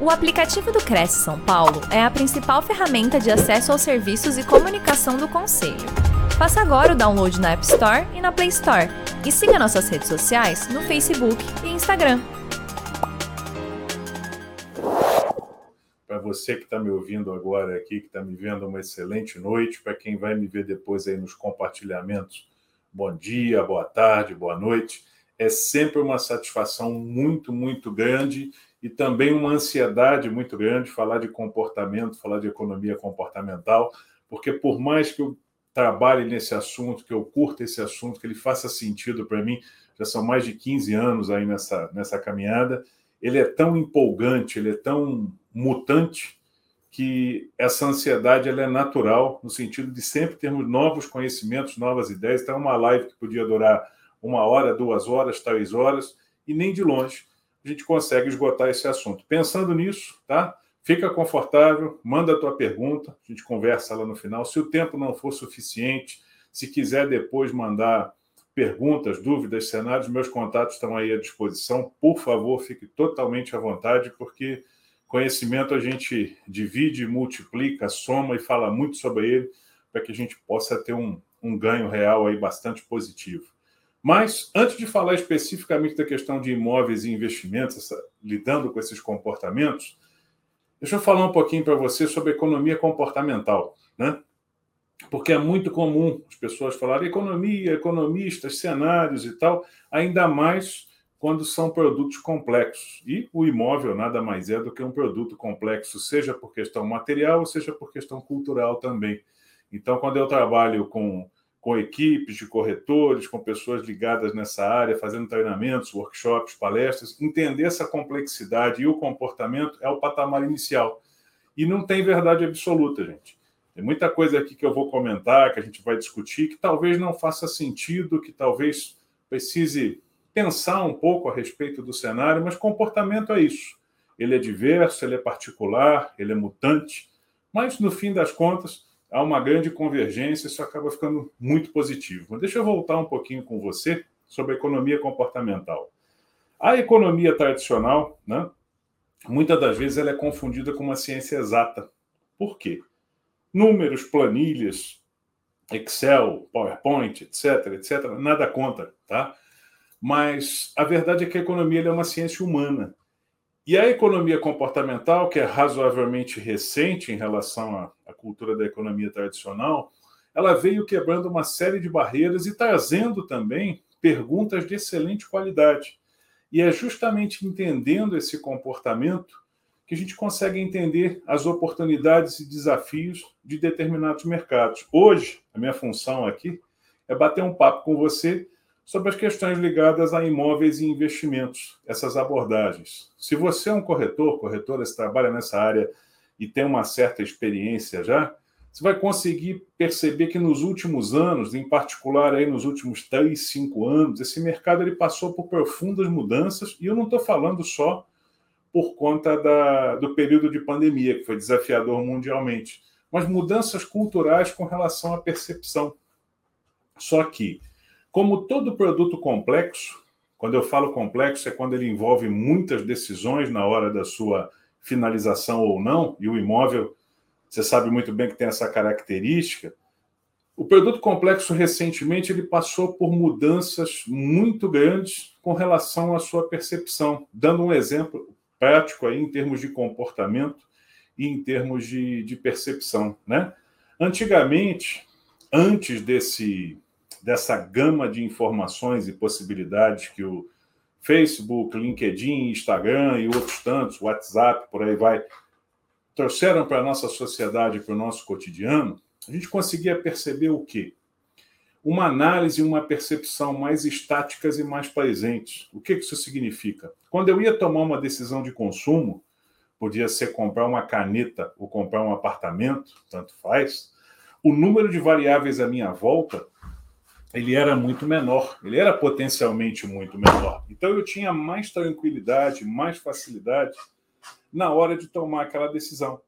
O aplicativo do Cresce São Paulo é a principal ferramenta de acesso aos serviços e comunicação do Conselho. Faça agora o download na App Store e na Play Store. E siga nossas redes sociais no Facebook e Instagram. Para você que está me ouvindo agora aqui, que está me vendo, uma excelente noite. Para quem vai me ver depois aí nos compartilhamentos, bom dia, boa tarde, boa noite. É sempre uma satisfação muito, muito grande e também uma ansiedade muito grande falar de comportamento, falar de economia comportamental, porque por mais que eu trabalhe nesse assunto, que eu curta esse assunto, que ele faça sentido para mim, já são mais de 15 anos aí nessa, nessa caminhada, ele é tão empolgante, ele é tão mutante, que essa ansiedade ela é natural, no sentido de sempre termos novos conhecimentos, novas ideias. Então, uma live que podia durar uma hora, duas horas, três horas, e nem de longe gente consegue esgotar esse assunto. Pensando nisso, tá? Fica confortável, manda a tua pergunta, a gente conversa lá no final. Se o tempo não for suficiente, se quiser depois mandar perguntas, dúvidas, cenários, meus contatos estão aí à disposição. Por favor, fique totalmente à vontade, porque conhecimento a gente divide, multiplica, soma e fala muito sobre ele, para que a gente possa ter um, um ganho real aí bastante positivo. Mas, antes de falar especificamente da questão de imóveis e investimentos, essa, lidando com esses comportamentos, deixa eu falar um pouquinho para você sobre economia comportamental, né? Porque é muito comum as pessoas falarem economia, economistas, cenários e tal, ainda mais quando são produtos complexos. E o imóvel nada mais é do que um produto complexo, seja por questão material, seja por questão cultural também. Então, quando eu trabalho com com equipes de corretores, com pessoas ligadas nessa área, fazendo treinamentos, workshops, palestras. Entender essa complexidade e o comportamento é o patamar inicial. E não tem verdade absoluta, gente. Tem muita coisa aqui que eu vou comentar, que a gente vai discutir, que talvez não faça sentido, que talvez precise pensar um pouco a respeito do cenário, mas comportamento é isso. Ele é diverso, ele é particular, ele é mutante, mas no fim das contas, há uma grande convergência, isso acaba ficando muito positivo. Mas deixa eu voltar um pouquinho com você sobre a economia comportamental. A economia tradicional, né, muitas das vezes, ela é confundida com uma ciência exata. Por quê? Números, planilhas, Excel, PowerPoint, etc., etc., nada conta, tá? Mas a verdade é que a economia é uma ciência humana. E a economia comportamental, que é razoavelmente recente em relação à, à, cultura da economia tradicional, ela veio quebrando uma série de barreiras e trazendo também perguntas de excelente qualidade. E é justamente entendendo esse comportamento que a gente consegue entender as oportunidades e desafios de determinados mercados. Hoje, a minha função aqui é bater um papo com você sobre as questões ligadas a imóveis e investimentos, essas abordagens. Se você é um corretor, corretora, se trabalha nessa área e tem uma certa experiência já, você vai conseguir perceber que nos últimos anos, em particular aí nos últimos três, cinco anos, esse mercado ele passou por profundas mudanças, e eu não estou falando só por conta da, do período de pandemia, que foi desafiador mundialmente, mas mudanças culturais com relação à percepção. Só que como todo produto complexo, quando eu falo complexo, é quando ele envolve muitas decisões na hora da sua finalização ou não, e o imóvel, você sabe muito bem que tem essa característica. O produto complexo, recentemente, ele passou por mudanças muito grandes com relação à sua percepção. Dando um exemplo prático aí em termos de comportamento e em termos de, de percepção. Né? Antigamente, antes desse dessa gama de informações e possibilidades que o Facebook, LinkedIn, Instagram e outros tantos, WhatsApp, por aí vai, trouxeram para a nossa sociedade, para o nosso cotidiano, a gente conseguia perceber o quê? Uma análise e uma percepção mais estáticas e mais presentes. O que isso significa? Quando eu ia tomar uma decisão de consumo, podia ser comprar uma caneta ou comprar um apartamento, tanto faz, o número de variáveis à minha volta ele era muito menor, ele era potencialmente muito menor. Então eu tinha mais tranquilidade, mais facilidade na hora de tomar aquela decisão.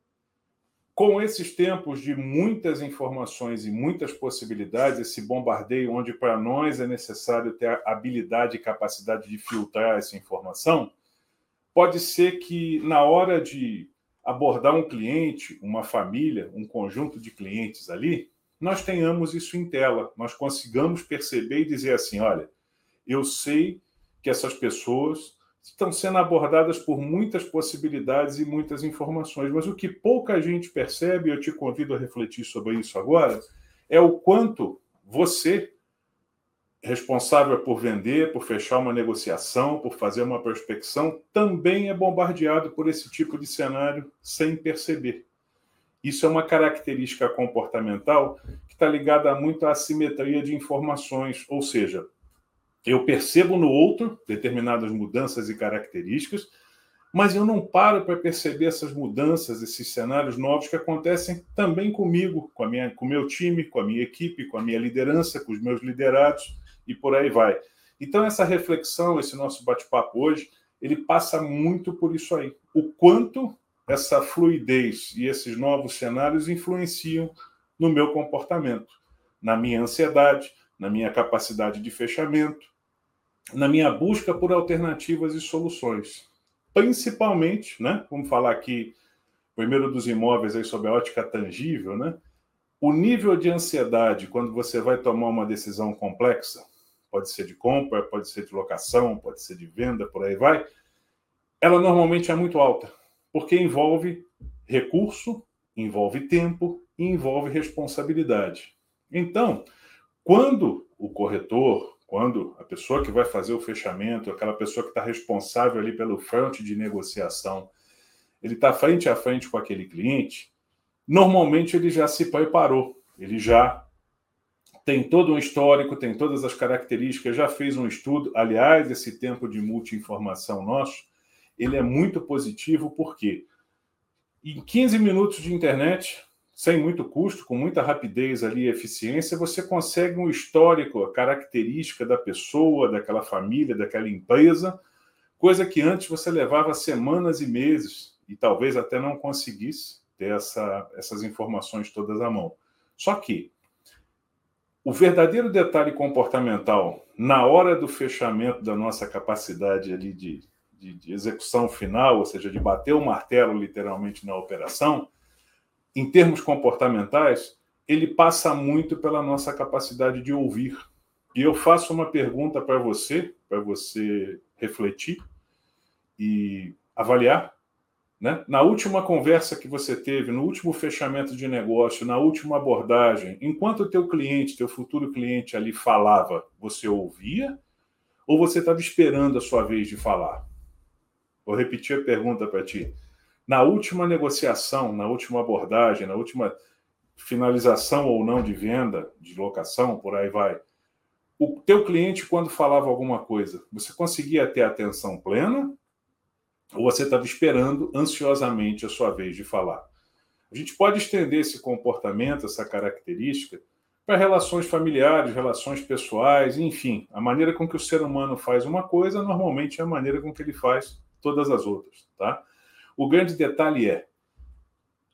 Com esses tempos de muitas informações e muitas possibilidades, esse bombardeio onde para nós é necessário ter a habilidade e capacidade de filtrar essa informação, pode ser que na hora de abordar um cliente, uma família, um conjunto de clientes ali, nós tenhamos isso em tela, nós consigamos perceber e dizer assim: olha, eu sei que essas pessoas estão sendo abordadas por muitas possibilidades e muitas informações, mas o que pouca gente percebe, eu te convido a refletir sobre isso agora, é o quanto você, responsável por vender, por fechar uma negociação, por fazer uma prospecção, também é bombardeado por esse tipo de cenário sem perceber. Isso é uma característica comportamental que está ligada muito à assimetria de informações, ou seja, eu percebo no outro determinadas mudanças e características, mas eu não paro para perceber essas mudanças, esses cenários novos que acontecem também comigo, com a minha, com o meu time, com a minha equipe, com a minha liderança, com os meus liderados e por aí vai. Então essa reflexão, esse nosso bate-papo hoje, ele passa muito por isso aí. O quanto essa fluidez e esses novos cenários influenciam no meu comportamento, na minha ansiedade, na minha capacidade de fechamento, na minha busca por alternativas e soluções. Principalmente, né, vamos falar aqui primeiro dos imóveis aí sob a ótica tangível, né? O nível de ansiedade quando você vai tomar uma decisão complexa, pode ser de compra, pode ser de locação, pode ser de venda, por aí vai, ela normalmente é muito alta porque envolve recurso, envolve tempo e envolve responsabilidade. Então, quando o corretor, quando a pessoa que vai fazer o fechamento, aquela pessoa que está responsável ali pelo front de negociação, ele está frente a frente com aquele cliente, normalmente ele já se preparou, ele já tem todo um histórico, tem todas as características, já fez um estudo. Aliás, esse tempo de multi-informação nosso ele é muito positivo porque em 15 minutos de internet, sem muito custo, com muita rapidez ali e eficiência, você consegue um histórico, a característica da pessoa, daquela família, daquela empresa, coisa que antes você levava semanas e meses e talvez até não conseguisse ter essa, essas informações todas à mão. Só que o verdadeiro detalhe comportamental na hora do fechamento da nossa capacidade ali de de, de execução final, ou seja, de bater o martelo literalmente na operação, em termos comportamentais, ele passa muito pela nossa capacidade de ouvir. E eu faço uma pergunta para você, para você refletir e avaliar. Né? Na última conversa que você teve, no último fechamento de negócio, na última abordagem, enquanto o teu cliente, teu futuro cliente ali falava, você ouvia ou você estava esperando a sua vez de falar? Vou repetir a pergunta para ti. Na última negociação, na última abordagem, na última finalização ou não de venda, de locação, por aí vai, o teu cliente, quando falava alguma coisa, você conseguia ter atenção plena ou você estava esperando ansiosamente a sua vez de falar? A gente pode estender esse comportamento, essa característica, para relações familiares, relações pessoais, enfim, a maneira com que o ser humano faz uma coisa normalmente é a maneira com que ele faz todas as outras, tá? O grande detalhe é,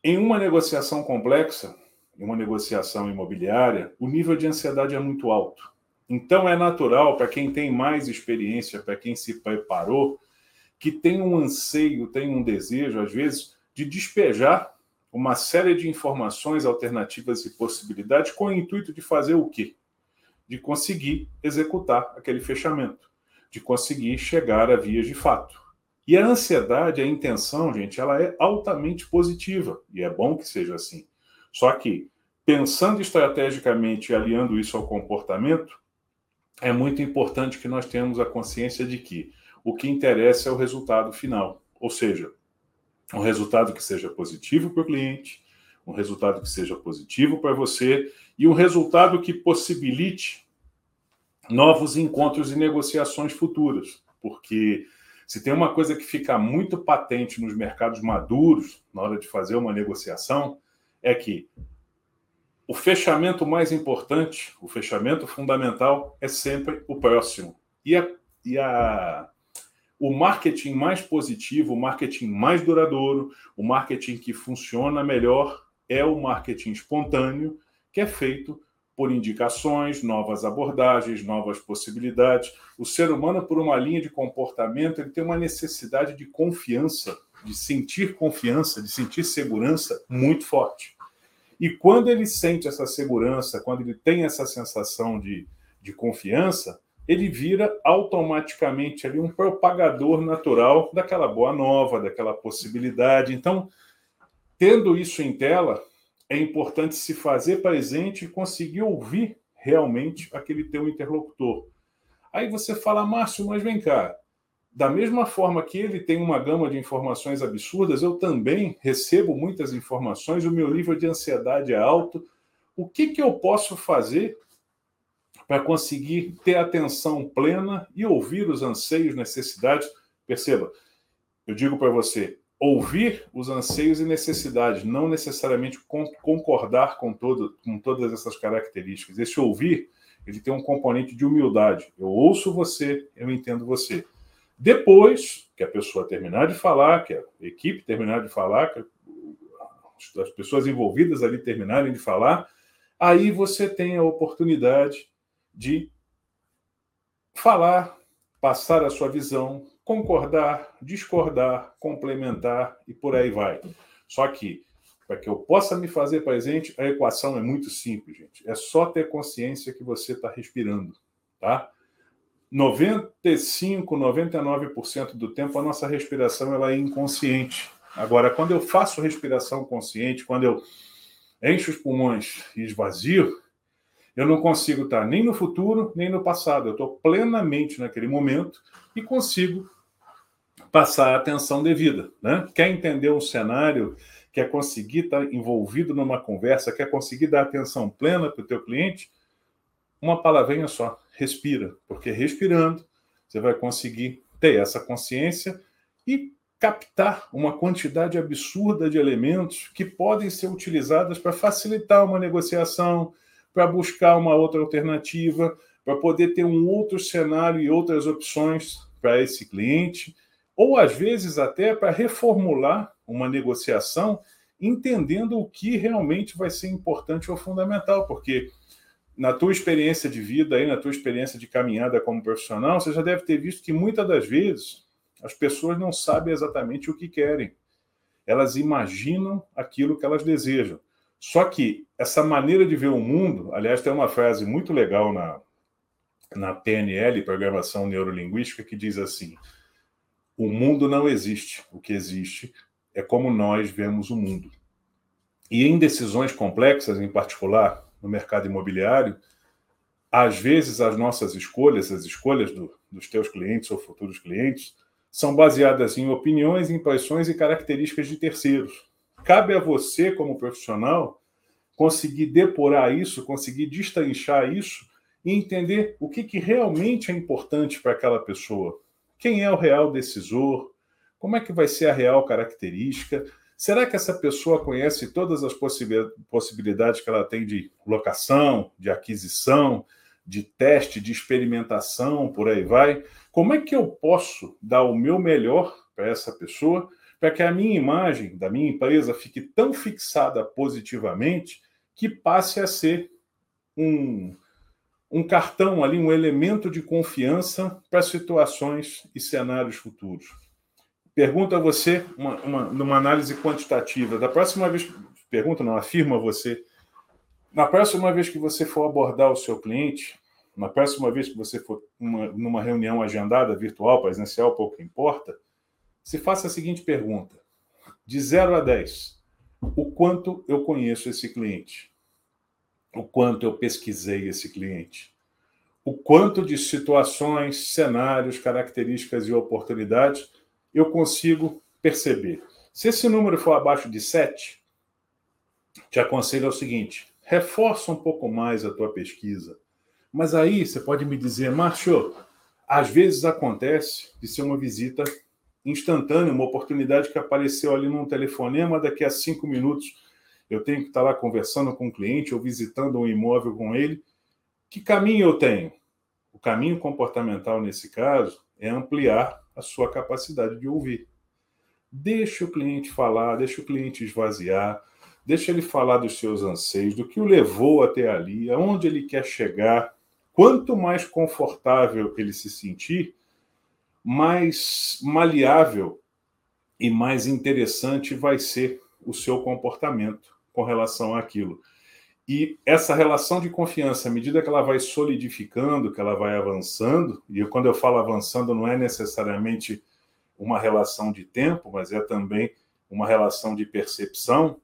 em uma negociação complexa, em uma negociação imobiliária, o nível de ansiedade é muito alto. Então é natural para quem tem mais experiência, para quem se preparou, que tem um anseio, tem um desejo, às vezes, de despejar uma série de informações, alternativas e possibilidades com o intuito de fazer o quê? De conseguir executar aquele fechamento, de conseguir chegar a vias de fato. E a ansiedade, a intenção, gente, ela é altamente positiva, e é bom que seja assim. Só que, pensando estrategicamente e aliando isso ao comportamento, é muito importante que nós tenhamos a consciência de que o que interessa é o resultado final, ou seja, um resultado que seja positivo para o cliente, um resultado que seja positivo para você e um resultado que possibilite novos encontros e negociações futuras, porque se tem uma coisa que fica muito patente nos mercados maduros, na hora de fazer uma negociação, é que o fechamento mais importante, o fechamento fundamental, é sempre o próximo. E, a, e a, o marketing mais positivo, o marketing mais duradouro, o marketing que funciona melhor é o marketing espontâneo, que é feito por indicações, novas abordagens, novas possibilidades. O ser humano, por uma linha de comportamento, ele tem uma necessidade de confiança, de sentir confiança, de sentir segurança muito forte. E quando ele sente essa segurança, quando ele tem essa sensação de, de confiança, ele vira automaticamente ali um propagador natural daquela boa nova, daquela possibilidade. Então, tendo isso em tela, é importante se fazer presente e conseguir ouvir realmente aquele teu interlocutor. Aí você fala, Márcio, mas vem cá. Da mesma forma que ele tem uma gama de informações absurdas, eu também recebo muitas informações, o meu nível de ansiedade é alto. O que, que eu posso fazer para conseguir ter atenção plena e ouvir os anseios, necessidades? Perceba, eu digo para você, ouvir os anseios e necessidades, não necessariamente concordar com, todo, com todas essas características. Esse ouvir, ele tem um componente de humildade. Eu ouço você, eu entendo você. Depois que a pessoa terminar de falar, que a equipe terminar de falar, que as pessoas envolvidas ali terminarem de falar, aí você tem a oportunidade de falar, passar a sua visão, concordar, discordar, complementar e por aí vai. Só que, para que eu possa me fazer presente, a equação é muito simples, gente. É só ter consciência que você está respirando, tá? 95, 99% do tempo a nossa respiração ela é inconsciente. Agora, quando eu faço respiração consciente, quando eu encho os pulmões e esvazio, eu não consigo estar nem no futuro, nem no passado. Eu estou plenamente naquele momento e consigo passar a atenção devida. Né? Quer entender um cenário, quer conseguir estar envolvido numa conversa, quer conseguir dar atenção plena para o teu cliente, uma palavrinha só, respira. Porque respirando, você vai conseguir ter essa consciência e captar uma quantidade absurda de elementos que podem ser utilizados para facilitar uma negociação, para buscar uma outra alternativa, para poder ter um outro cenário e outras opções para esse cliente ou às vezes até para reformular uma negociação, entendendo o que realmente vai ser importante ou fundamental, porque na tua experiência de vida aí, na tua experiência de caminhada como profissional, você já deve ter visto que muitas das vezes as pessoas não sabem exatamente o que querem. Elas imaginam aquilo que elas desejam. Só que essa maneira de ver o mundo, aliás, tem uma frase muito legal na, na PNL, Programação Neurolinguística, que diz assim: o mundo não existe. O que existe é como nós vemos o mundo. E em decisões complexas, em particular no mercado imobiliário, às vezes as nossas escolhas, as escolhas do, dos teus clientes ou futuros clientes, são baseadas em opiniões, impressões e características de terceiros. Cabe a você, como profissional, conseguir depurar isso, conseguir destrinchar isso e entender o que, que realmente é importante para aquela pessoa, quem é o real decisor? Como é que vai ser a real característica? Será que essa pessoa conhece todas as possibilidades que ela tem de locação, de aquisição, de teste, de experimentação, por aí vai? Como é que eu posso dar o meu melhor para essa pessoa, para que a minha imagem da minha empresa fique tão fixada positivamente que passe a ser um, um cartão ali, um elemento de confiança para situações e cenários futuros. Pergunto a você, uma, uma, numa análise quantitativa, da próxima vez, pergunta não, afirma você, na próxima vez que você for abordar o seu cliente, na próxima vez que você for uma, numa reunião agendada, virtual, presencial, pouco importa, se faça a seguinte pergunta: de 0 a 10, o quanto eu conheço esse cliente? O quanto eu pesquisei esse cliente, o quanto de situações, cenários, características e oportunidades eu consigo perceber. Se esse número for abaixo de 7, te aconselho o seguinte: reforça um pouco mais a tua pesquisa. Mas aí você pode me dizer, Márcio, às vezes acontece de ser uma visita instantânea, uma oportunidade que apareceu ali num telefonema, daqui a cinco minutos eu tenho que estar lá conversando com o um cliente ou visitando um imóvel com ele. Que caminho eu tenho? O caminho comportamental, nesse caso, é ampliar a sua capacidade de ouvir. Deixa o cliente falar, deixa o cliente esvaziar, deixa ele falar dos seus anseios, do que o levou até ali, aonde ele quer chegar. Quanto mais confortável ele se sentir, mais maleável e mais interessante vai ser o seu comportamento com relação àquilo. E essa relação de confiança, à medida que ela vai solidificando, que ela vai avançando, e quando eu falo avançando, não é necessariamente uma relação de tempo, mas é também uma relação de percepção.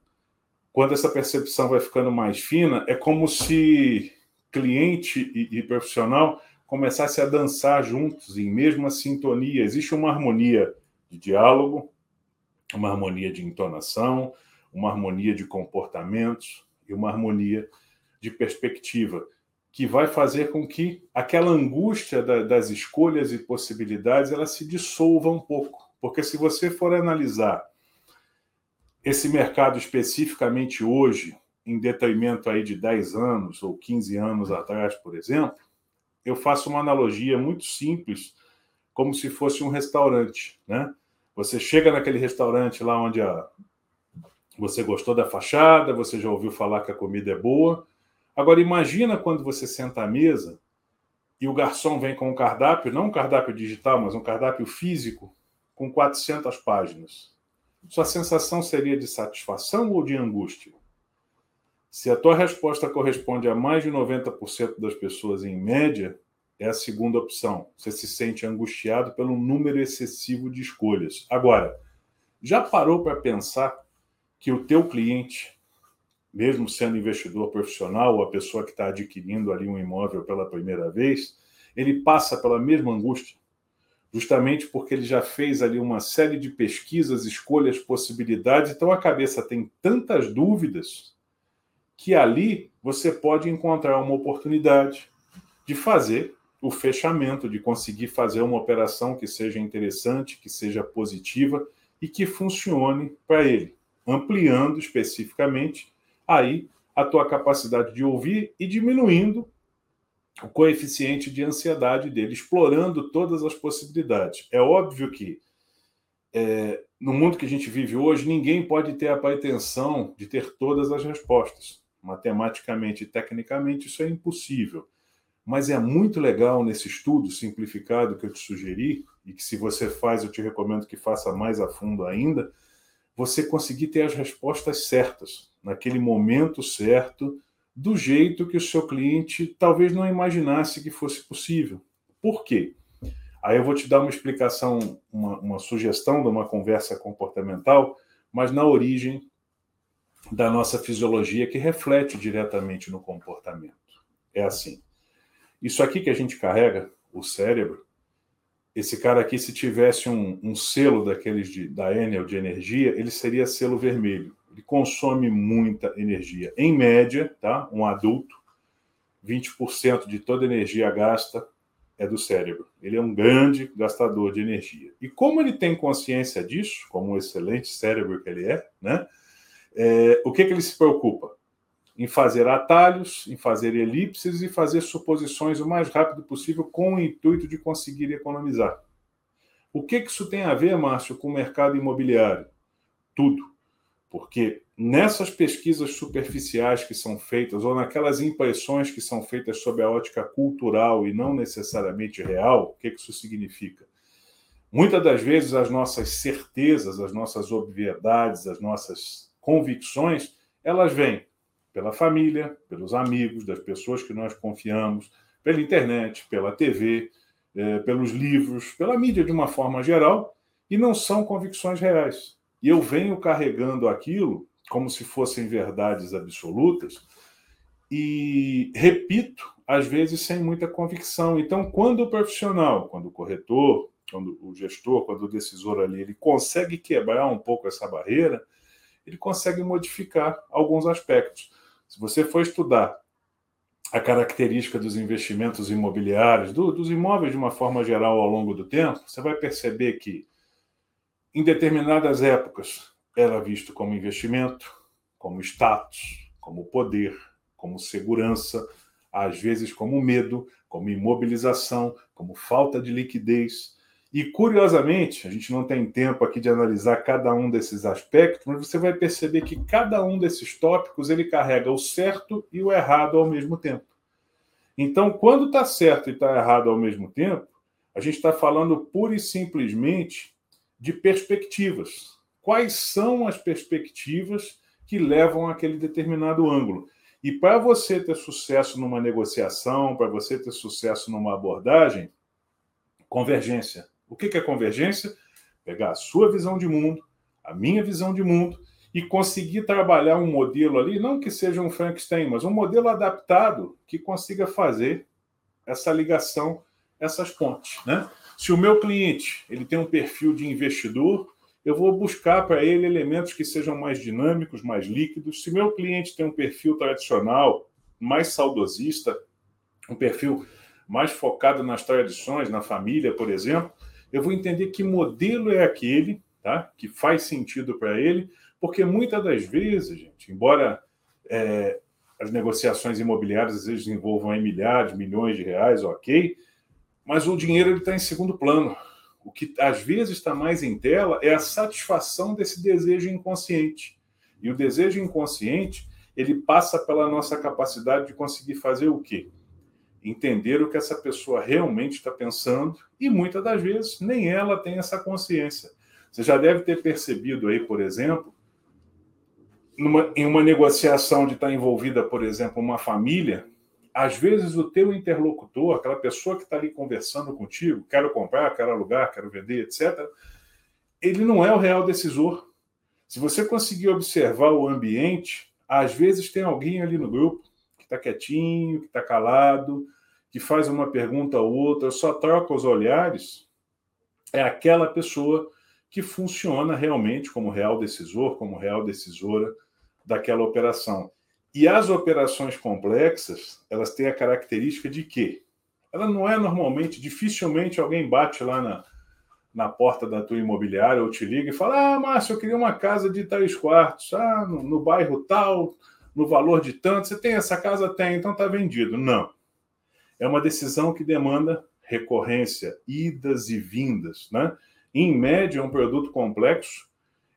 Quando essa percepção vai ficando mais fina, é como se cliente e, e profissional começassem a dançar juntos, em mesma sintonia. Existe uma harmonia de diálogo, uma harmonia de entonação, uma harmonia de comportamentos e uma harmonia de perspectiva, que vai fazer com que aquela angústia da, das escolhas e possibilidades ela se dissolva um pouco. Porque se você for analisar esse mercado especificamente hoje, em detrimento aí de 10 anos ou 15 anos atrás, por exemplo, eu faço uma analogia muito simples, como se fosse um restaurante, né? Você chega naquele restaurante lá onde a... você gostou da fachada, você já ouviu falar que a comida é boa. Agora imagina quando você senta à mesa e o garçom vem com um cardápio, não um cardápio digital, mas um cardápio físico com 400 páginas. Sua sensação seria de satisfação ou de angústia? Se a tua resposta corresponde a mais de 90% das pessoas em média, é a segunda opção. Você se sente angustiado pelo número excessivo de escolhas. Agora, já parou para pensar que o teu cliente, mesmo sendo investidor profissional ou a pessoa que está adquirindo ali um imóvel pela primeira vez, ele passa pela mesma angústia? Justamente porque ele já fez ali uma série de pesquisas, escolhas, possibilidades, então a cabeça tem tantas dúvidas que ali você pode encontrar uma oportunidade de fazer o fechamento, de conseguir fazer uma operação que seja interessante, que seja positiva e que funcione para ele, ampliando especificamente aí a tua capacidade de ouvir e diminuindo o coeficiente de ansiedade dele, explorando todas as possibilidades. É óbvio que é, no mundo que a gente vive hoje, ninguém pode ter a pretensão de ter todas as respostas. Matematicamente e tecnicamente, isso é impossível. Mas é muito legal nesse estudo simplificado que eu te sugeri, e que se você faz, eu te recomendo que faça mais a fundo ainda, você conseguir ter as respostas certas, naquele momento certo, do jeito que o seu cliente talvez não imaginasse que fosse possível. Por quê? Aí eu vou te dar uma explicação, uma, uma sugestão de uma conversa comportamental, mas na origem da nossa fisiologia que reflete diretamente no comportamento. É assim. Isso aqui que a gente carrega, o cérebro, esse cara aqui, se tivesse um, um selo daqueles de, da Enel de energia, ele seria selo vermelho. Ele consome muita energia. Em média, tá? um adulto, 20% de toda energia gasta é do cérebro. Ele é um grande gastador de energia. E como ele tem consciência disso, como um excelente cérebro que ele é, né? É, o que, que ele se preocupa? Em fazer atalhos, em fazer elipses e fazer suposições o mais rápido possível com o intuito de conseguir economizar. O que isso tem a ver, Márcio, com o mercado imobiliário? Tudo. Porque nessas pesquisas superficiais que são feitas, ou naquelas impressões que são feitas sob a ótica cultural e não necessariamente real, o que isso significa? Muitas das vezes as nossas certezas, as nossas obviedades, as nossas convicções, elas vêm pela família, pelos amigos, das pessoas que nós confiamos, pela internet, pela TV, é, pelos livros, pela mídia de uma forma geral, e não são convicções reais. E eu venho carregando aquilo como se fossem verdades absolutas e repito, às vezes sem muita convicção. Então, quando o profissional, quando o corretor, quando o gestor, quando o decisor ali, ele consegue quebrar um pouco essa barreira, ele consegue modificar alguns aspectos. Se você for estudar a característica dos investimentos imobiliários, do, dos imóveis de uma forma geral ao longo do tempo, você vai perceber que, em determinadas épocas, era visto como investimento, como status, como poder, como segurança, às vezes como medo, como imobilização, como falta de liquidez. E curiosamente, a gente não tem tempo aqui de analisar cada um desses aspectos, mas você vai perceber que cada um desses tópicos ele carrega o certo e o errado ao mesmo tempo. Então, quando está certo e está errado ao mesmo tempo, a gente está falando pura e simplesmente de perspectivas. Quais são as perspectivas que levam àquele determinado ângulo? E para você ter sucesso numa negociação, para você ter sucesso numa abordagem, convergência. O que é convergência? Pegar a sua visão de mundo, a minha visão de mundo e conseguir trabalhar um modelo ali, não que seja um Frankenstein, mas um modelo adaptado que consiga fazer essa ligação, essas pontes, né? Se o meu cliente ele tem um perfil de investidor, eu vou buscar para ele elementos que sejam mais dinâmicos, mais líquidos. Se meu cliente tem um perfil tradicional, mais saudosista, um perfil mais focado nas tradições, na família, por exemplo, eu vou entender que modelo é aquele, tá? Que faz sentido para ele, porque muitas das vezes, gente, embora é, as negociações imobiliárias às vezes envolvam milhares, milhões de reais, ok, mas o dinheiro está em segundo plano. O que às vezes está mais em tela é a satisfação desse desejo inconsciente. E o desejo inconsciente, ele passa pela nossa capacidade de conseguir fazer o quê? Entender o que essa pessoa realmente está pensando e muitas das vezes nem ela tem essa consciência. Você já deve ter percebido aí, por exemplo, numa, em uma negociação de estar envolvida, por exemplo, uma família, às vezes o teu interlocutor, aquela pessoa que está ali conversando contigo, quero comprar, quero alugar, quero vender, etc., ele não é o real decisor. Se você conseguir observar o ambiente, às vezes tem alguém ali no grupo que está quietinho, que está calado, que faz uma pergunta ou outra, só troca os olhares. É aquela pessoa que funciona realmente como real decisor, como real decisora daquela operação. E as operações complexas, elas têm a característica de que ela não é normalmente, dificilmente alguém bate lá na, na porta da tua imobiliária ou te liga e fala: Ah, Márcio, eu queria uma casa de três quartos, ah, no, no bairro tal, no valor de tanto. Você tem essa casa? Tem, então está vendido. Não. É uma decisão que demanda recorrência, idas e vindas. Né? Em média, um produto complexo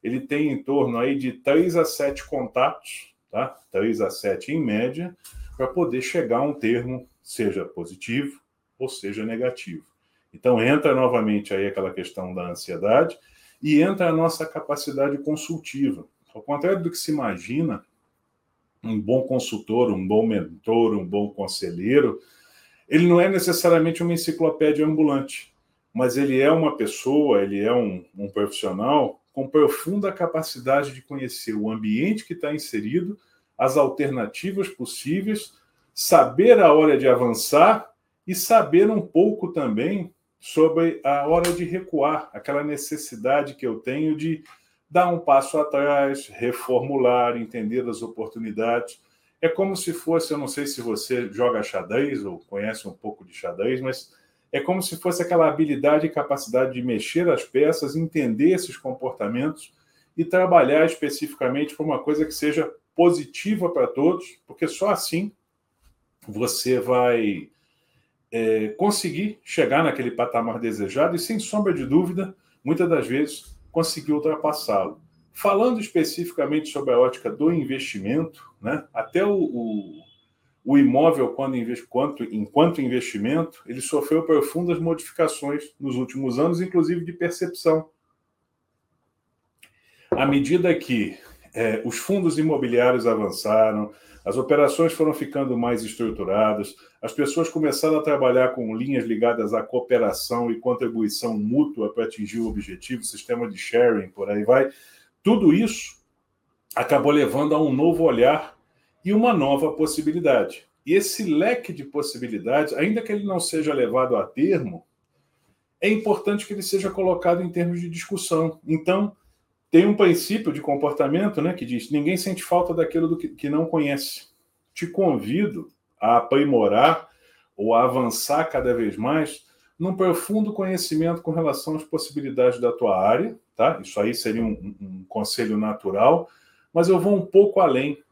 ele tem em torno aí de 3 a 7 contatos tá? 3 a 7 em média, para poder chegar a um termo, seja positivo ou seja negativo. Então entra novamente aí aquela questão da ansiedade e entra a nossa capacidade consultiva. Ao contrário do que se imagina, um bom consultor, um bom mentor, um bom conselheiro, ele não é necessariamente uma enciclopédia ambulante, mas ele é uma pessoa, ele é um, um profissional com profunda capacidade de conhecer o ambiente que está inserido, as alternativas possíveis, saber a hora de avançar e saber um pouco também sobre a hora de recuar, aquela necessidade que eu tenho de dar um passo atrás, reformular, entender as oportunidades. É como se fosse, eu não sei se você joga xadrez ou conhece um pouco de xadrez, mas é como se fosse aquela habilidade e capacidade de mexer as peças, entender esses comportamentos e trabalhar especificamente por uma coisa que seja positiva para todos, porque só assim você vai é, conseguir chegar naquele patamar desejado e, sem sombra de dúvida, muitas das vezes conseguir ultrapassá-lo. Falando especificamente sobre a ótica do investimento, né, até o, o o imóvel, quando, quanto, enquanto investimento, ele sofreu profundas modificações nos últimos anos, inclusive de percepção. À medida que é, os fundos imobiliários avançaram, as operações foram ficando mais estruturadas, as pessoas começaram a trabalhar com linhas ligadas à cooperação e contribuição mútua para atingir o objetivo, sistema de sharing, por aí vai. Tudo isso acabou levando a um novo olhar e uma nova possibilidade. E esse leque de possibilidades, ainda que ele não seja levado a termo, é importante que ele seja colocado em termos de discussão. Então, tem um princípio de comportamento né, que diz: ninguém sente falta daquilo do que, que não conhece. Te convido a aprimorar ou a avançar cada vez mais num profundo conhecimento com relação às possibilidades da tua área, tá? Isso aí seria um, um conselho natural, mas eu vou um pouco além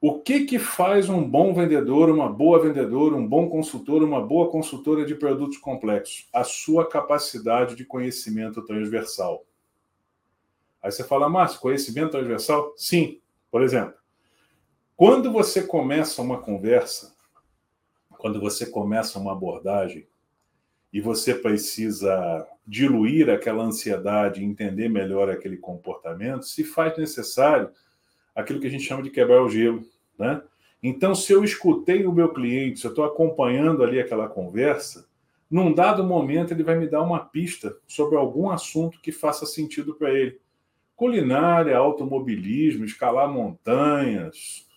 O que que faz um bom vendedor, uma boa vendedora, um bom consultor, uma boa consultora de produtos complexos? A sua capacidade de conhecimento transversal. Aí você fala, Márcio, conhecimento transversal? Sim. Por exemplo, quando você começa uma conversa, quando você começa uma abordagem e você precisa diluir aquela ansiedade, entender melhor aquele comportamento, se faz necessário aquilo que a gente chama de quebrar o gelo, né? Então, se eu escutei o meu cliente, se eu estou acompanhando ali aquela conversa, num dado momento ele vai me dar uma pista sobre algum assunto que faça sentido para ele. Culinária, automobilismo, escalar montanhas,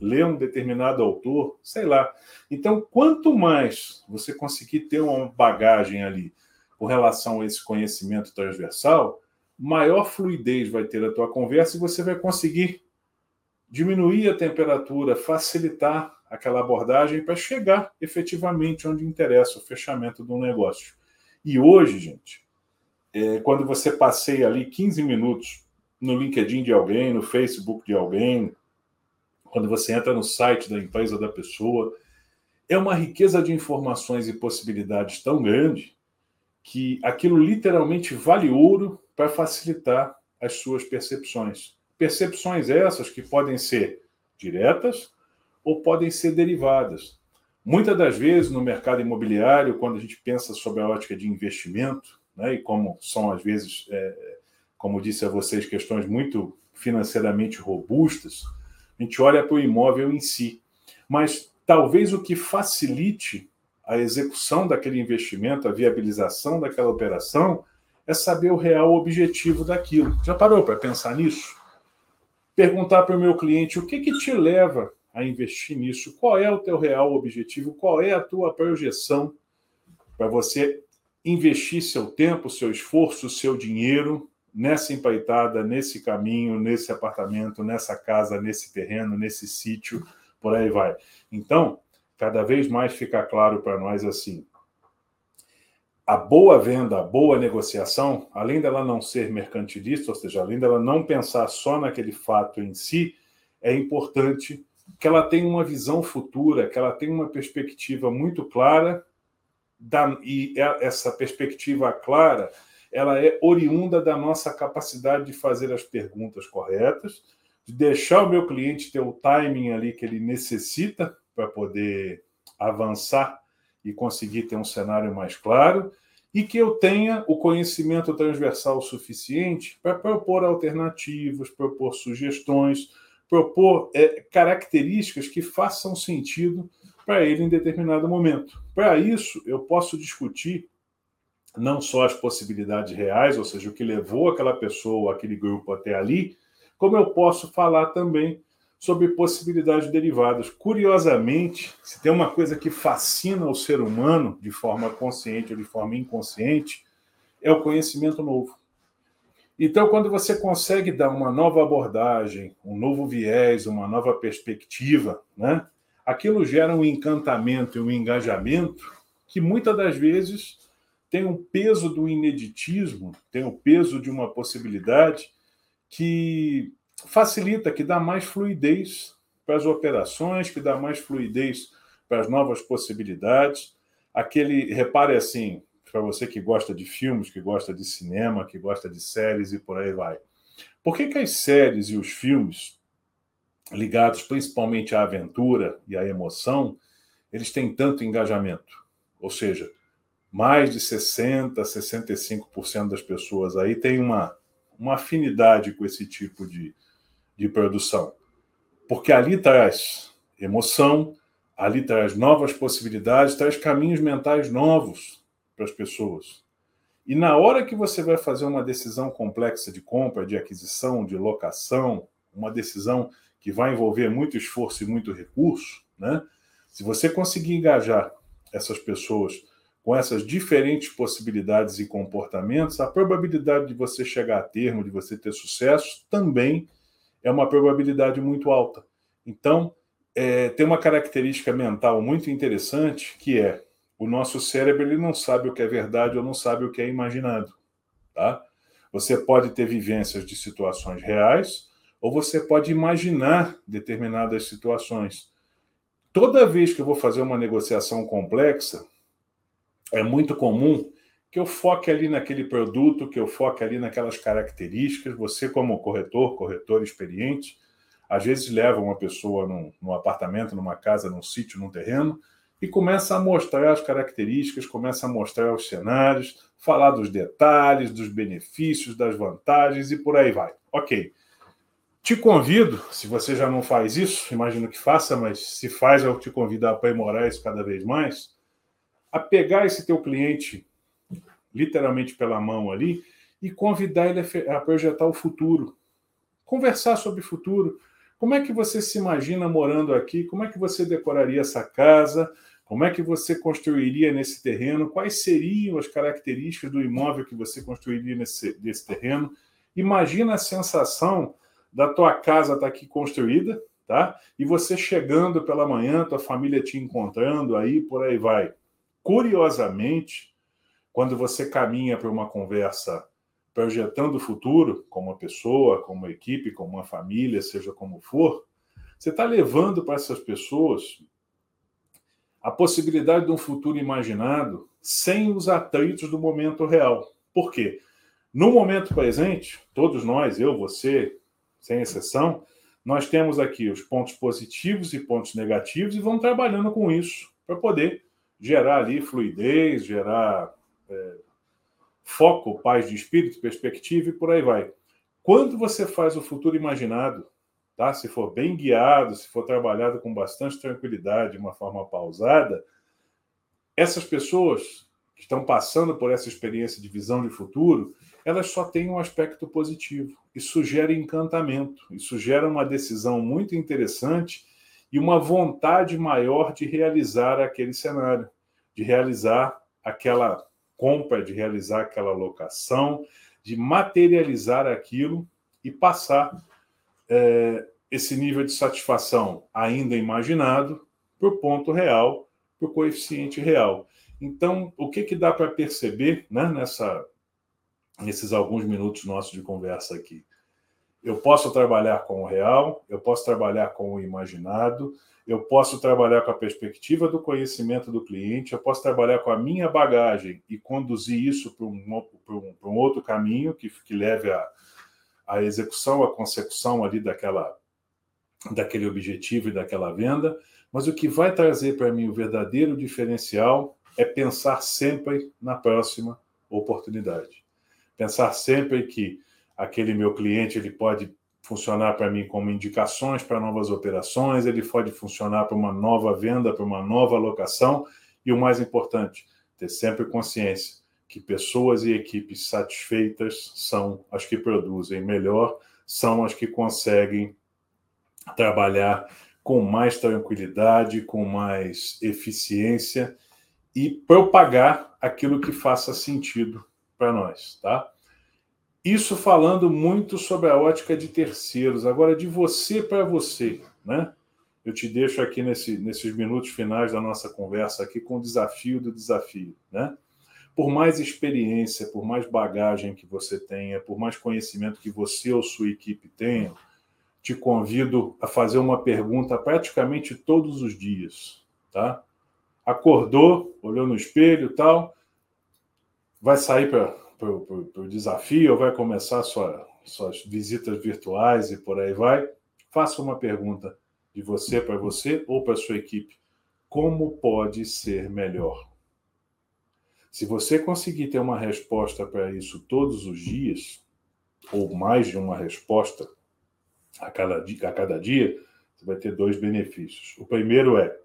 ler um determinado autor, sei lá. Então, quanto mais você conseguir ter uma bagagem ali com relação a esse conhecimento transversal, maior fluidez vai ter a tua conversa e você vai conseguir diminuir a temperatura, facilitar aquela abordagem para chegar efetivamente onde interessa o fechamento do negócio. E hoje, gente, é, quando você passeia ali 15 minutos no LinkedIn de alguém, no Facebook de alguém, quando você entra no site da empresa da pessoa, é uma riqueza de informações e possibilidades tão grande que aquilo literalmente vale ouro para facilitar as suas percepções. Percepções essas que podem ser diretas ou podem ser derivadas. Muitas das vezes, no mercado imobiliário, quando a gente pensa sobre a ótica de investimento, né, e como são, às vezes, é, como disse a vocês, questões muito financeiramente robustas, a gente olha para o imóvel em si. Mas talvez o que facilite a execução daquele investimento, a viabilização daquela operação, é saber o real objetivo daquilo. Já parou para pensar nisso? Perguntar para o meu cliente o que, que te leva a investir nisso, qual é o teu real objetivo, qual é a tua projeção para você investir seu tempo, seu esforço, seu dinheiro nessa empaitada, nesse caminho, nesse apartamento, nessa casa, nesse terreno, nesse sítio, por aí vai. Então, cada vez mais fica claro para nós assim, a boa venda, a boa negociação, além dela não ser mercantilista, ou seja, além dela não pensar só naquele fato em si, é importante que ela tenha uma visão futura, que ela tenha uma perspectiva muito clara, da, e é, essa perspectiva clara, ela é oriunda da nossa capacidade de fazer as perguntas corretas, de deixar o meu cliente ter o timing ali que ele necessita para poder avançar e conseguir ter um cenário mais claro e que eu tenha o conhecimento transversal suficiente para propor alternativas, propor sugestões, propor é, características que façam sentido para ele em determinado momento. Para isso, eu posso discutir não só as possibilidades reais, ou seja, o que levou aquela pessoa, aquele grupo até ali, como eu posso falar também sobre possibilidades derivadas. Curiosamente, se tem uma coisa que fascina o ser humano de forma consciente ou de forma inconsciente, é o conhecimento novo. Então, quando você consegue dar uma nova abordagem, um novo viés, uma nova perspectiva, né? aquilo gera um encantamento e um engajamento que muitas das vezes tem um peso do ineditismo, tem o um peso de uma possibilidade que facilita, que dá mais fluidez para as operações, que dá mais fluidez para as novas possibilidades. Aquele, repare assim, para você que gosta de filmes, que gosta de cinema, que gosta de séries e por aí vai. Por que, que as séries e os filmes, ligados principalmente à aventura e à emoção, eles têm tanto engajamento? Ou seja, mais de 60%, 65% das pessoas aí têm uma, uma afinidade com esse tipo de, de produção. Porque ali traz emoção, ali traz novas possibilidades, traz caminhos mentais novos para as pessoas. E na hora que você vai fazer uma decisão complexa de compra, de aquisição, de locação, uma decisão que vai envolver muito esforço e muito recurso, né? Se você conseguir engajar essas pessoas com essas diferentes possibilidades e comportamentos, a probabilidade de você chegar a termo, de você ter sucesso, também é uma probabilidade muito alta. Então, é, tem uma característica mental muito interessante que é o nosso cérebro ele não sabe o que é verdade ou não sabe o que é imaginado, tá? Você pode ter vivências de situações reais, ou você pode imaginar determinadas situações. Toda vez que eu vou fazer uma negociação complexa, é muito comum que eu foque ali naquele produto, que eu foque ali naquelas características. Você, como corretor, corretor experiente, às vezes leva uma pessoa num, num apartamento, numa casa, num sítio, num terreno, e começa a mostrar as características, começa a mostrar os cenários, falar dos detalhes, dos benefícios, das vantagens e por aí vai. Ok. Te convido, se você já não faz isso, imagino que faça, mas se faz, eu te convido a aprimorar isso cada vez mais, a pegar esse teu cliente literalmente pela mão ali e convidar ele a projetar o futuro. Conversar sobre o futuro. Como é que você se imagina morando aqui? Como é que você decoraria essa casa? Como é que você construiria nesse terreno? Quais seriam as características do imóvel que você construiria nesse, nesse terreno? Imagina a sensação da tua casa estar tá aqui construída, tá? E você chegando pela manhã, tua família te encontrando aí, por aí vai. Curiosamente, quando você caminha para uma conversa projetando o futuro, como uma pessoa, como uma equipe, como uma família, seja como for, você está levando para essas pessoas a possibilidade de um futuro imaginado sem os atritos do momento real. Por quê? No momento presente, todos nós, eu, você, sem exceção, nós temos aqui os pontos positivos e pontos negativos e vamos trabalhando com isso para poder gerar ali fluidez, gerar é, foco, paz de espírito, perspectiva e por aí vai. Quando você faz o futuro imaginado, tá? Se for bem guiado, se for trabalhado com bastante tranquilidade, de uma forma pausada, essas pessoas que estão passando por essa experiência de visão de futuro, elas só têm um aspecto positivo. Isso gera encantamento, isso gera uma decisão muito interessante e uma vontade maior de realizar aquele cenário, de realizar aquela compra, de realizar aquela locação, de materializar aquilo e passar é, esse nível de satisfação ainda imaginado para o ponto real, para o coeficiente real. Então, o que, que dá para perceber né, nessa, nesses alguns minutos nossos de conversa aqui? Eu posso trabalhar com o real, eu posso trabalhar com o imaginado, eu posso trabalhar com a perspectiva do conhecimento do cliente, eu posso trabalhar com a minha bagagem e conduzir isso para um, um, um outro caminho que, que leve a, a execução, a consecução ali daquela, daquele objetivo e daquela venda. Mas o que vai trazer para mim o verdadeiro diferencial é pensar sempre na próxima oportunidade. Pensar sempre que aquele meu cliente ele pode funcionar para mim como indicações para novas operações, ele pode funcionar para uma nova venda, para uma nova alocação, e o mais importante, ter sempre consciência que pessoas e equipes satisfeitas são as que produzem melhor, são as que conseguem trabalhar com mais tranquilidade, com mais eficiência e propagar aquilo que faça sentido para nós, tá? Isso falando muito sobre a ótica de terceiros. Agora, de você para você, né? Eu te deixo aqui nesse, nesses minutos finais da nossa conversa aqui com o desafio do desafio, né? Por mais experiência, por mais bagagem que você tenha, por mais conhecimento que você ou sua equipe tenha, te convido a fazer uma pergunta praticamente todos os dias, tá? Acordou, olhou no espelho, tal, vai sair para para o desafio, vai começar sua, suas visitas virtuais e por aí vai, faça uma pergunta de você para você ou para sua equipe. Como pode ser melhor? Se você conseguir ter uma resposta para isso todos os dias, ou mais de uma resposta a cada, dia, a cada dia, você vai ter dois benefícios. O primeiro é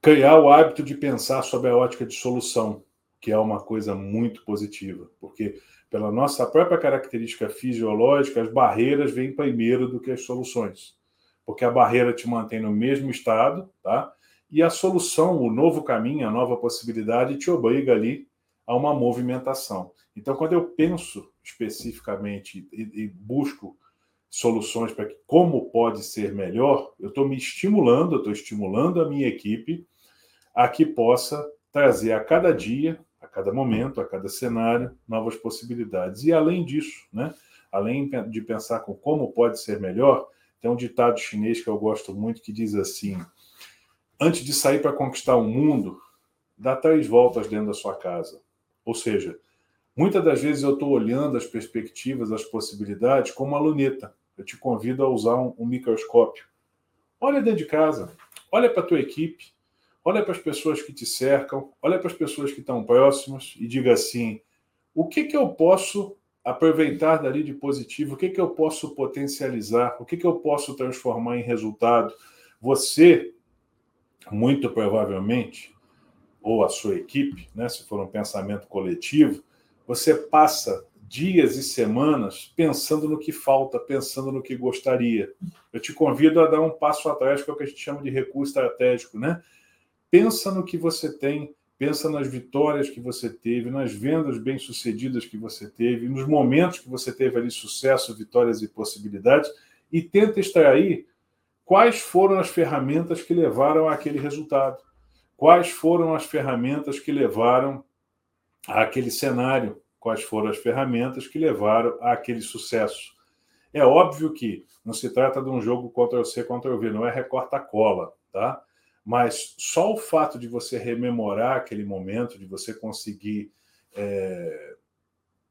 criar o hábito de pensar sobre a ótica de solução que é uma coisa muito positiva, porque pela nossa própria característica fisiológica, as barreiras vêm primeiro do que as soluções, porque a barreira te mantém no mesmo estado, tá? E a solução, o novo caminho, a nova possibilidade te obriga ali a uma movimentação. Então, quando eu penso especificamente e, e busco soluções para como pode ser melhor, eu estou me estimulando, eu estou estimulando a minha equipe a que possa trazer a cada dia cada momento, a cada cenário, novas possibilidades. E além disso, né, além de pensar com como pode ser melhor, tem um ditado chinês que eu gosto muito que diz assim: antes de sair para conquistar o mundo, dá três voltas dentro da sua casa. Ou seja, muitas das vezes eu estou olhando as perspectivas, as possibilidades como uma luneta. Eu te convido a usar um, um microscópio. Olha dentro de casa, olha para a tua equipe, olha para as pessoas que te cercam, olha para as pessoas que estão próximas e diga assim: o que, que eu posso aproveitar dali de positivo, o que, que eu posso potencializar, o que, que eu posso transformar em resultado. Você, muito provavelmente, ou a sua equipe, né, se for um pensamento coletivo, você passa dias e semanas pensando no que falta, pensando no que gostaria. Eu te convido a dar um passo atrás, que é o que a gente chama de recurso estratégico, né? Pensa no que você tem pensa nas vitórias que você teve, nas vendas bem-sucedidas que você teve, nos momentos que você teve ali sucesso, vitórias e possibilidades, e tenta extrair quais foram as ferramentas que levaram àquele resultado, quais foram as ferramentas que levaram àquele cenário, quais foram as ferramentas que levaram àquele sucesso. É óbvio que não se trata de um jogo contra você contra o V, não é recorta-cola, tá? Mas só o fato de você rememorar aquele momento, de você conseguir é,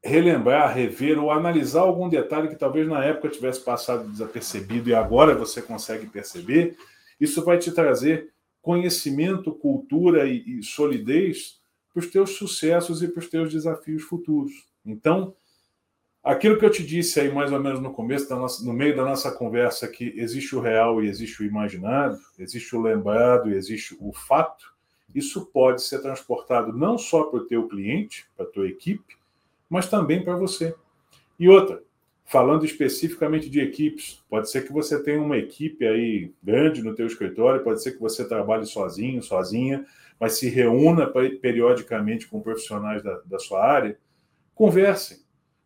relembrar, rever ou analisar algum detalhe que talvez na época tivesse passado desapercebido e agora você consegue perceber, isso vai te trazer conhecimento, cultura e, e solidez para os teus sucessos e para os teus desafios futuros. Então, Aquilo que eu te disse aí mais ou menos no começo, nossa, no meio da nossa conversa, que existe o real e existe o imaginado, existe o lembrado e existe o fato, isso pode ser transportado não só para o teu cliente, para a tua equipe, mas também para você. E outra, falando especificamente de equipes, pode ser que você tenha uma equipe aí grande no teu escritório, pode ser que você trabalhe sozinho, sozinha, mas se reúna periodicamente com profissionais da, da sua área, conversem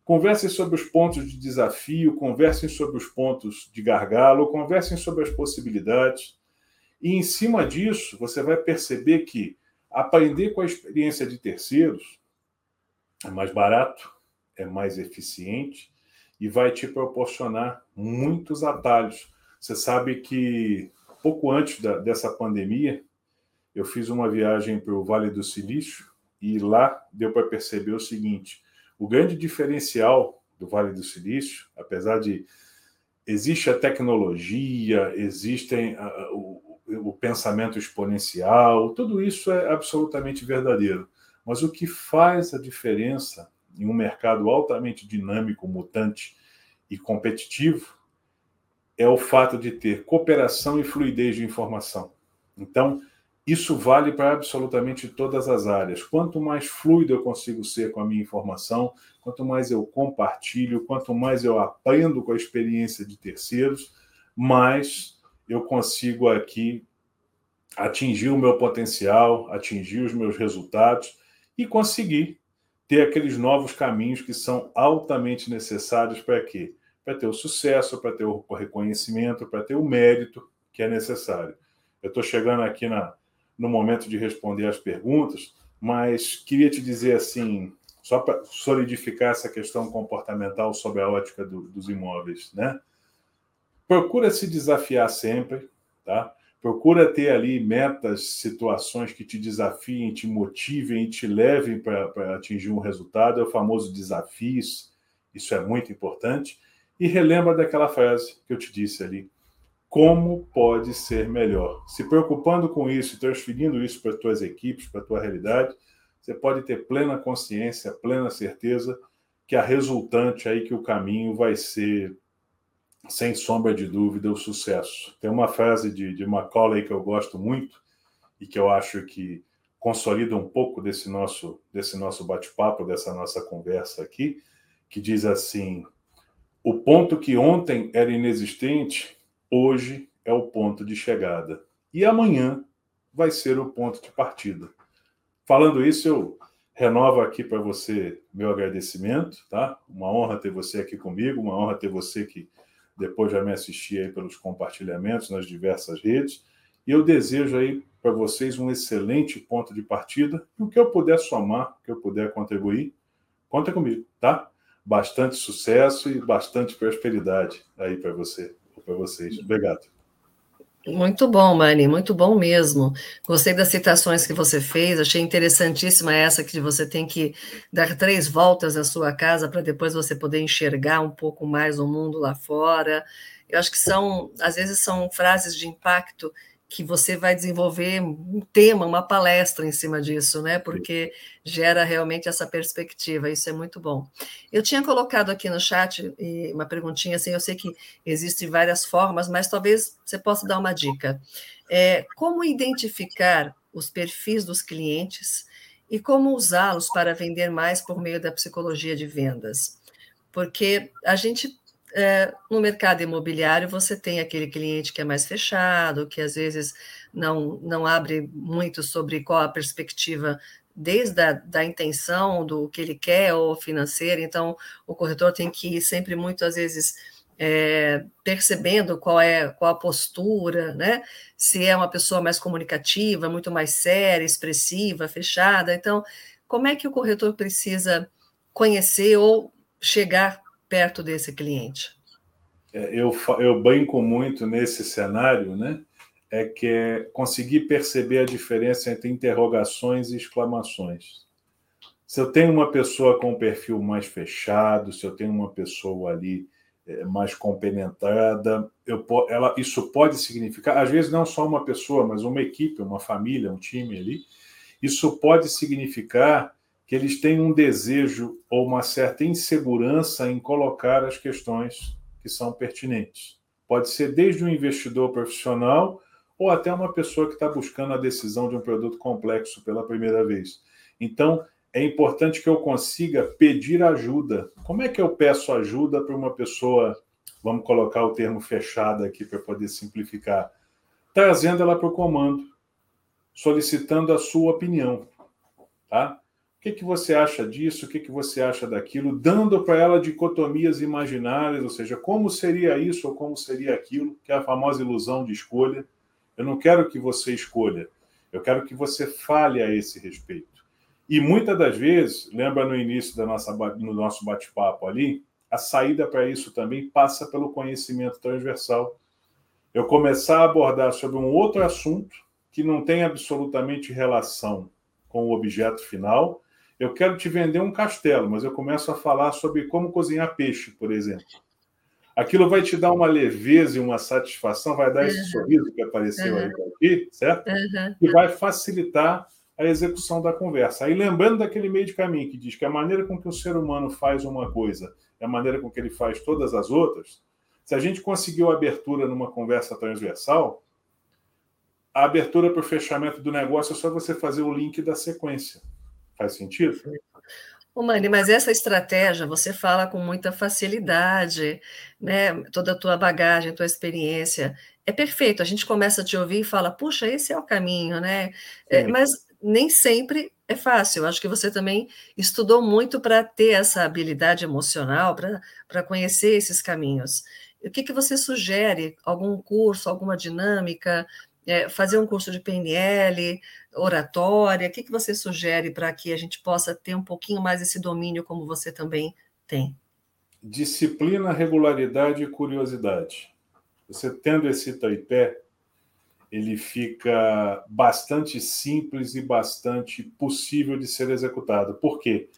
Conversem sobre os pontos de desafio, conversem sobre os pontos de gargalo, conversem sobre as possibilidades. E em cima disso, você vai perceber que aprender com a experiência de terceiros é mais barato, é mais eficiente e vai te proporcionar muitos atalhos. Você sabe que pouco antes da, dessa pandemia, eu fiz uma viagem para o Vale do Silício e lá deu para perceber o seguinte: o grande diferencial do Vale do Silício, apesar de existe a tecnologia, existem uh, o, o pensamento exponencial, tudo isso é absolutamente verdadeiro. Mas o que faz a diferença em um mercado altamente dinâmico, mutante e competitivo é o fato de ter cooperação e fluidez de informação. Então, isso vale para absolutamente todas as áreas. Quanto mais fluido eu consigo ser com a minha informação, quanto mais eu compartilho, quanto mais eu aprendo com a experiência de terceiros, mais eu consigo aqui atingir o meu potencial, atingir os meus resultados e conseguir ter aqueles novos caminhos que são altamente necessários para quê? Para ter o sucesso, para ter o reconhecimento, para ter o mérito que é necessário. Eu estou chegando aqui na, no momento de responder as perguntas, mas queria te dizer assim, só para solidificar essa questão comportamental sobre a ótica do, dos imóveis, né? Procura se desafiar sempre, tá? Procura ter ali metas, situações que te desafiem, te motivem te levem para atingir um resultado. É o famoso desafios. Isso é muito importante. E relembra daquela frase que eu te disse ali como pode ser melhor. Se preocupando com isso, transferindo isso para as tuas equipes, para a tua realidade, você pode ter plena consciência, plena certeza que a resultante aí que o caminho vai ser sem sombra de dúvida o sucesso. Tem uma frase de, de Macaulay que eu gosto muito e que eu acho que consolida um pouco desse nosso desse nosso bate-papo, dessa nossa conversa aqui, que diz assim: o ponto que ontem era inexistente Hoje é o ponto de chegada e amanhã vai ser o ponto de partida. Falando isso, eu renovo aqui para você meu agradecimento, tá? Uma honra ter você aqui comigo, uma honra ter você que depois já me assistir aí pelos compartilhamentos nas diversas redes. E eu desejo aí para vocês um excelente ponto de partida. E o que eu puder somar, o que eu puder contribuir, conta comigo, tá? bastante sucesso e bastante prosperidade aí para você, para vocês. Obrigado. Muito bom, Mani, muito bom mesmo. Gostei das citações que você fez, achei interessantíssima essa que você tem que dar três voltas na sua casa para depois você poder enxergar um pouco mais o mundo lá fora. Eu acho que são, às vezes, são frases de impacto que você vai desenvolver um tema, uma palestra em cima disso, né? Porque gera realmente essa perspectiva, isso é muito bom. Eu tinha colocado aqui no chat uma perguntinha assim, eu sei que existem várias formas, mas talvez você possa dar uma dica. É, como identificar os perfis dos clientes e como usá-los para vender mais por meio da psicologia de vendas? Porque a gente é, no mercado imobiliário você tem aquele cliente que é mais fechado, que às vezes não, não abre muito sobre qual a perspectiva desde a da intenção do que ele quer ou financeiro, então o corretor tem que ir sempre muito às vezes é, percebendo qual é qual a postura, né? Se é uma pessoa mais comunicativa, muito mais séria, expressiva, fechada. Então, como é que o corretor precisa conhecer ou chegar perto desse cliente? É, eu, eu banco muito nesse cenário, né? É que é conseguir perceber a diferença entre interrogações e exclamações. Se eu tenho uma pessoa com um perfil mais fechado, se eu tenho uma pessoa ali é, mais compenetrada, eu, ela, isso pode significar, às vezes não só uma pessoa, mas uma equipe, uma família, um time ali, isso pode significar que eles têm um desejo ou uma certa insegurança em colocar as questões que são pertinentes. Pode ser desde um investidor profissional ou até uma pessoa que está buscando a decisão de um produto complexo pela primeira vez. Então, é importante que eu consiga pedir ajuda. Como é que eu peço ajuda para uma pessoa, vamos colocar o termo fechado aqui para poder simplificar, trazendo ela para o comando, solicitando a sua opinião, tá? Que, que você acha disso? O que, que você acha daquilo? Dando para ela dicotomias imaginárias, ou seja, como seria isso ou como seria aquilo, que é a famosa ilusão de escolha. Eu não quero que você escolha, eu quero que você fale a esse respeito. E muitas das vezes, lembra no início da nossa, no nosso bate-papo ali, a saída para isso também passa pelo conhecimento transversal. Eu começar a abordar sobre um outro assunto que não tem absolutamente relação com o objeto final, eu quero te vender um castelo, mas eu começo a falar sobre como cozinhar peixe, por exemplo. Aquilo vai te dar uma leveza e uma satisfação, vai dar uhum. esse sorriso que apareceu uhum. aqui, certo? Uhum. E vai facilitar a execução da conversa. Aí lembrando daquele meio de caminho que diz que a maneira com que o ser humano faz uma coisa é a maneira com que ele faz todas as outras, se a gente conseguiu abertura numa conversa transversal, a abertura para o fechamento do negócio é só você fazer o link da sequência. Faz sentido? Ô, Mani, mas essa estratégia você fala com muita facilidade, né? Toda a tua bagagem, tua experiência. É perfeito. A gente começa a te ouvir e fala, puxa, esse é o caminho, né? É, mas nem sempre é fácil. Acho que você também estudou muito para ter essa habilidade emocional, para conhecer esses caminhos. O que, que você sugere? Algum curso, alguma dinâmica? É, fazer um curso de PNL, oratória? O que, que você sugere para que a gente possa ter um pouquinho mais esse domínio, como você também tem? Disciplina, regularidade e curiosidade. Você tendo esse taipé, ele fica bastante simples e bastante possível de ser executado. Por quê?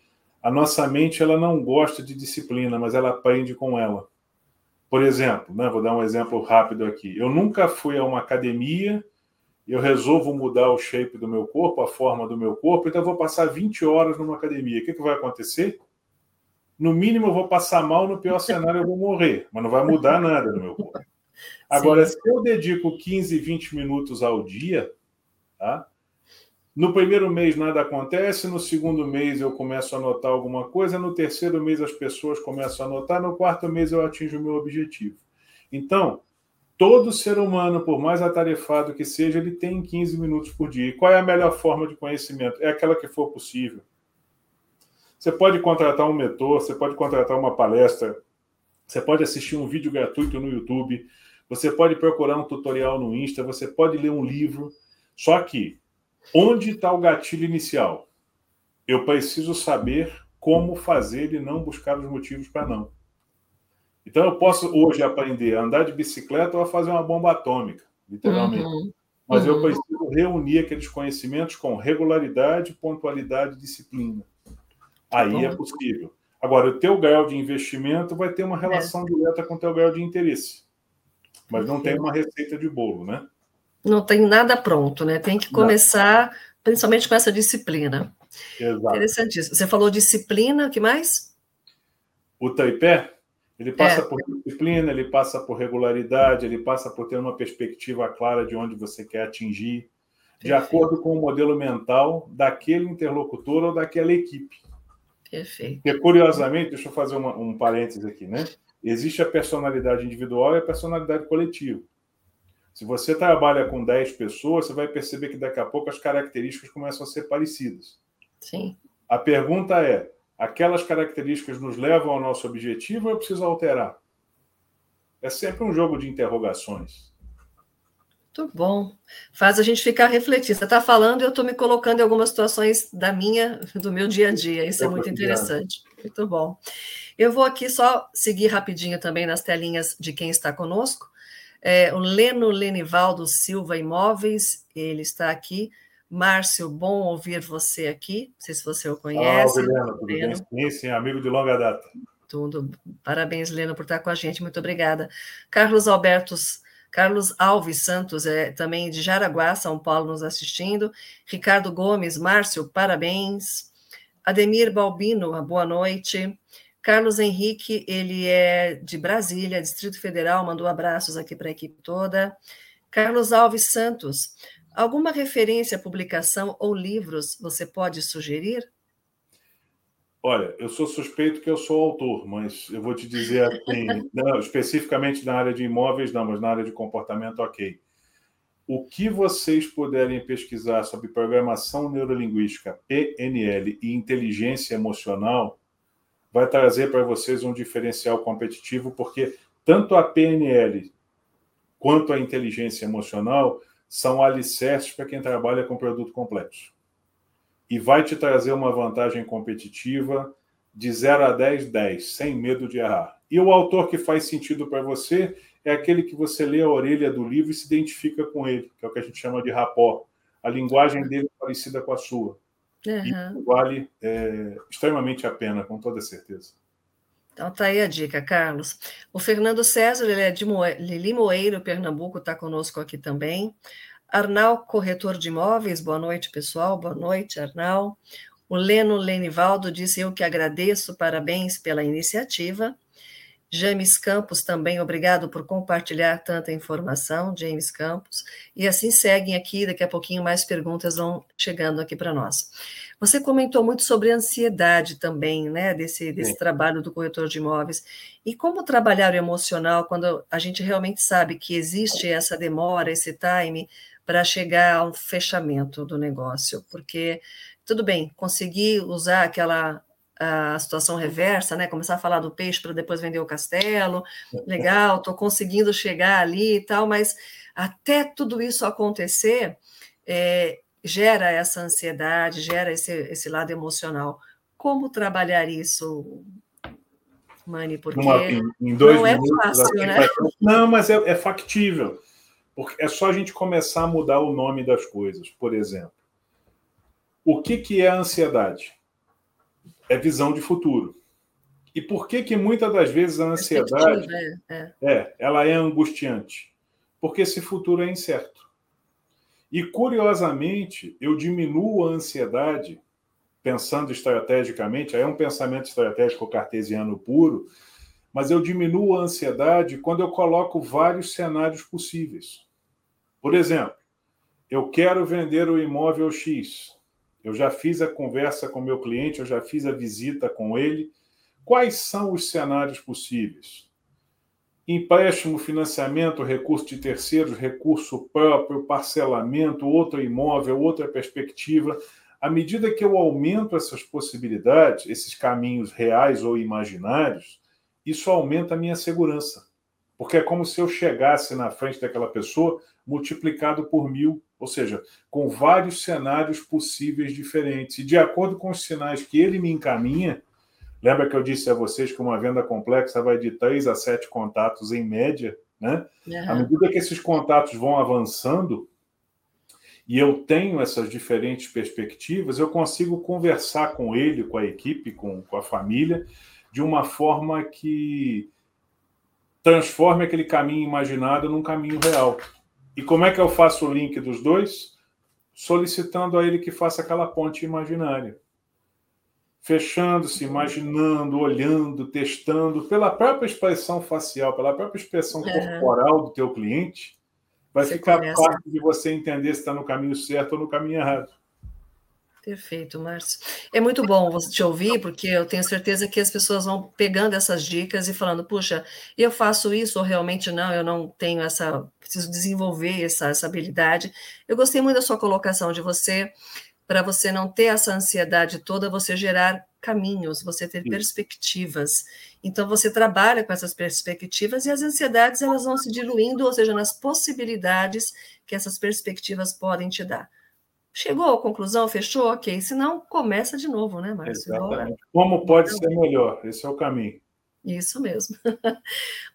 A nossa mente ela não gosta de disciplina, mas ela aprende com ela. Por exemplo, né, vou dar um exemplo rápido aqui. Eu nunca fui a uma academia, eu resolvo mudar o shape do meu corpo, a forma do meu corpo, então eu vou passar 20 horas numa academia. O que, que vai acontecer? No mínimo, eu vou passar mal, no pior cenário, eu vou morrer, mas não vai mudar nada no meu corpo. Agora, Sim. se eu dedico 15, 20 minutos ao dia, tá? No primeiro mês nada acontece, no segundo mês eu começo a notar alguma coisa, no terceiro mês as pessoas começam a notar, no quarto mês eu atinjo o meu objetivo. Então, todo ser humano, por mais atarefado que seja, ele tem 15 minutos por dia. E qual é a melhor forma de conhecimento? É aquela que for possível. Você pode contratar um mentor, você pode contratar uma palestra, você pode assistir um vídeo gratuito no YouTube, você pode procurar um tutorial no Insta, você pode ler um livro. Só que Onde está o gatilho inicial? Eu preciso saber como fazer ele não buscar os motivos para não. Então eu posso hoje aprender a andar de bicicleta ou a fazer uma bomba atômica, literalmente. Uhum. Mas uhum. eu preciso reunir aqueles conhecimentos com regularidade, pontualidade e disciplina. Aí uhum. é possível. Agora, o teu grau de investimento vai ter uma relação é. direta com o teu grau de interesse. Mas não tem uma receita de bolo, né? Não tem nada pronto, né? Tem que começar, não. principalmente com essa disciplina. Exato. Interessantíssimo. Você falou disciplina, o que mais? O taipé, ele passa é. por disciplina, ele passa por regularidade, ele passa por ter uma perspectiva clara de onde você quer atingir, Perfeito. de acordo com o modelo mental daquele interlocutor ou daquela equipe. Perfeito. Porque, curiosamente, deixa eu fazer uma, um parênteses aqui, né? Existe a personalidade individual e a personalidade coletiva. Se você trabalha com 10 pessoas, você vai perceber que daqui a pouco as características começam a ser parecidas. Sim. A pergunta é: aquelas características nos levam ao nosso objetivo ou eu preciso alterar? É sempre um jogo de interrogações. Muito bom. Faz a gente ficar refletir. Você está falando e eu estou me colocando em algumas situações da minha, do meu dia a dia. Isso é muito interessante. Muito bom. Eu vou aqui só seguir rapidinho também nas telinhas de quem está conosco. É, o Leno Lenivaldo Silva Imóveis, ele está aqui. Márcio, bom ouvir você aqui. Não sei se você o conhece. Olá, Leno, tudo bem? Sim, sim, amigo de longa data. Tudo. Parabéns, Leno, por estar com a gente. Muito obrigada. Carlos Albertos, Carlos Alves Santos, é também de Jaraguá, São Paulo, nos assistindo. Ricardo Gomes, Márcio, parabéns. Ademir Balbino, boa noite. Carlos Henrique, ele é de Brasília, Distrito Federal, mandou abraços aqui para a equipe toda. Carlos Alves Santos, Alguma referência publicação ou livros você pode sugerir? Olha, eu sou suspeito que eu sou autor, mas eu vou te dizer assim, não, especificamente na área de imóveis, não, mas na área de comportamento, ok. O que vocês puderem pesquisar sobre programação neurolinguística, PNL e inteligência emocional, vai trazer para vocês um diferencial competitivo, porque tanto a PNL quanto a inteligência emocional são alicerces para quem trabalha com produto complexo. E vai te trazer uma vantagem competitiva de 0 a 10, 10, sem medo de errar. E o autor que faz sentido para você é aquele que você lê a orelha do livro e se identifica com ele, que é o que a gente chama de rapó. A linguagem dele é parecida com a sua. Uhum. Vale é, extremamente a pena, com toda certeza. Então tá aí a dica, Carlos. O Fernando César, ele é de Limoeiro, Pernambuco, está conosco aqui também. Arnal, corretor de imóveis, boa noite, pessoal. Boa noite, Arnal. O Leno Lenivaldo disse: Eu que agradeço, parabéns pela iniciativa. James Campos também, obrigado por compartilhar tanta informação, James Campos. E assim seguem aqui, daqui a pouquinho mais perguntas vão chegando aqui para nós. Você comentou muito sobre ansiedade também, né, desse, desse trabalho do corretor de imóveis. E como trabalhar o emocional quando a gente realmente sabe que existe essa demora, esse time para chegar ao fechamento do negócio? Porque, tudo bem, conseguir usar aquela a situação reversa, né? Começar a falar do peixe para depois vender o castelo. Legal, estou conseguindo chegar ali e tal, mas até tudo isso acontecer, é, gera essa ansiedade, gera esse, esse lado emocional. Como trabalhar isso, Mani? Porque Uma, em, em não é fácil, né? Não, mas é, é factível. Porque é só a gente começar a mudar o nome das coisas. Por exemplo, o que, que é a ansiedade? É visão de futuro. E por que que muitas das vezes a ansiedade é, é. é, ela é angustiante? Porque esse futuro é incerto. E curiosamente, eu diminuo a ansiedade pensando estrategicamente, aí é um pensamento estratégico cartesiano puro, mas eu diminuo a ansiedade quando eu coloco vários cenários possíveis. Por exemplo, eu quero vender o imóvel X. Eu já fiz a conversa com meu cliente, eu já fiz a visita com ele. Quais são os cenários possíveis? Empréstimo, financiamento, recurso de terceiros, recurso próprio, parcelamento, outro imóvel, outra perspectiva. À medida que eu aumento essas possibilidades, esses caminhos reais ou imaginários, isso aumenta a minha segurança. Porque é como se eu chegasse na frente daquela pessoa multiplicado por mil ou seja, com vários cenários possíveis diferentes. E de acordo com os sinais que ele me encaminha, Lembra que eu disse a vocês que uma venda complexa vai de 3 a 7 contatos em média, né? Uhum. À medida que esses contatos vão avançando, e eu tenho essas diferentes perspectivas, eu consigo conversar com ele, com a equipe, com, com a família, de uma forma que transforme aquele caminho imaginado num caminho real. E como é que eu faço o link dos dois? Solicitando a ele que faça aquela ponte imaginária fechando-se, imaginando, olhando, testando, pela própria expressão facial, pela própria expressão corporal do teu cliente, vai você ficar começa... parte de você entender se está no caminho certo ou no caminho errado. Perfeito, Márcio. É muito bom você te ouvir, porque eu tenho certeza que as pessoas vão pegando essas dicas e falando, puxa, eu faço isso ou realmente não, eu não tenho essa, preciso desenvolver essa, essa habilidade. Eu gostei muito da sua colocação de você para você não ter essa ansiedade toda, você gerar caminhos, você ter Sim. perspectivas. Então você trabalha com essas perspectivas e as ansiedades elas vão se diluindo, ou seja, nas possibilidades que essas perspectivas podem te dar. Chegou à conclusão, fechou, ok. Se não, começa de novo, né, Márcio? Exatamente. Como pode ser melhor? Esse é o caminho. Isso mesmo.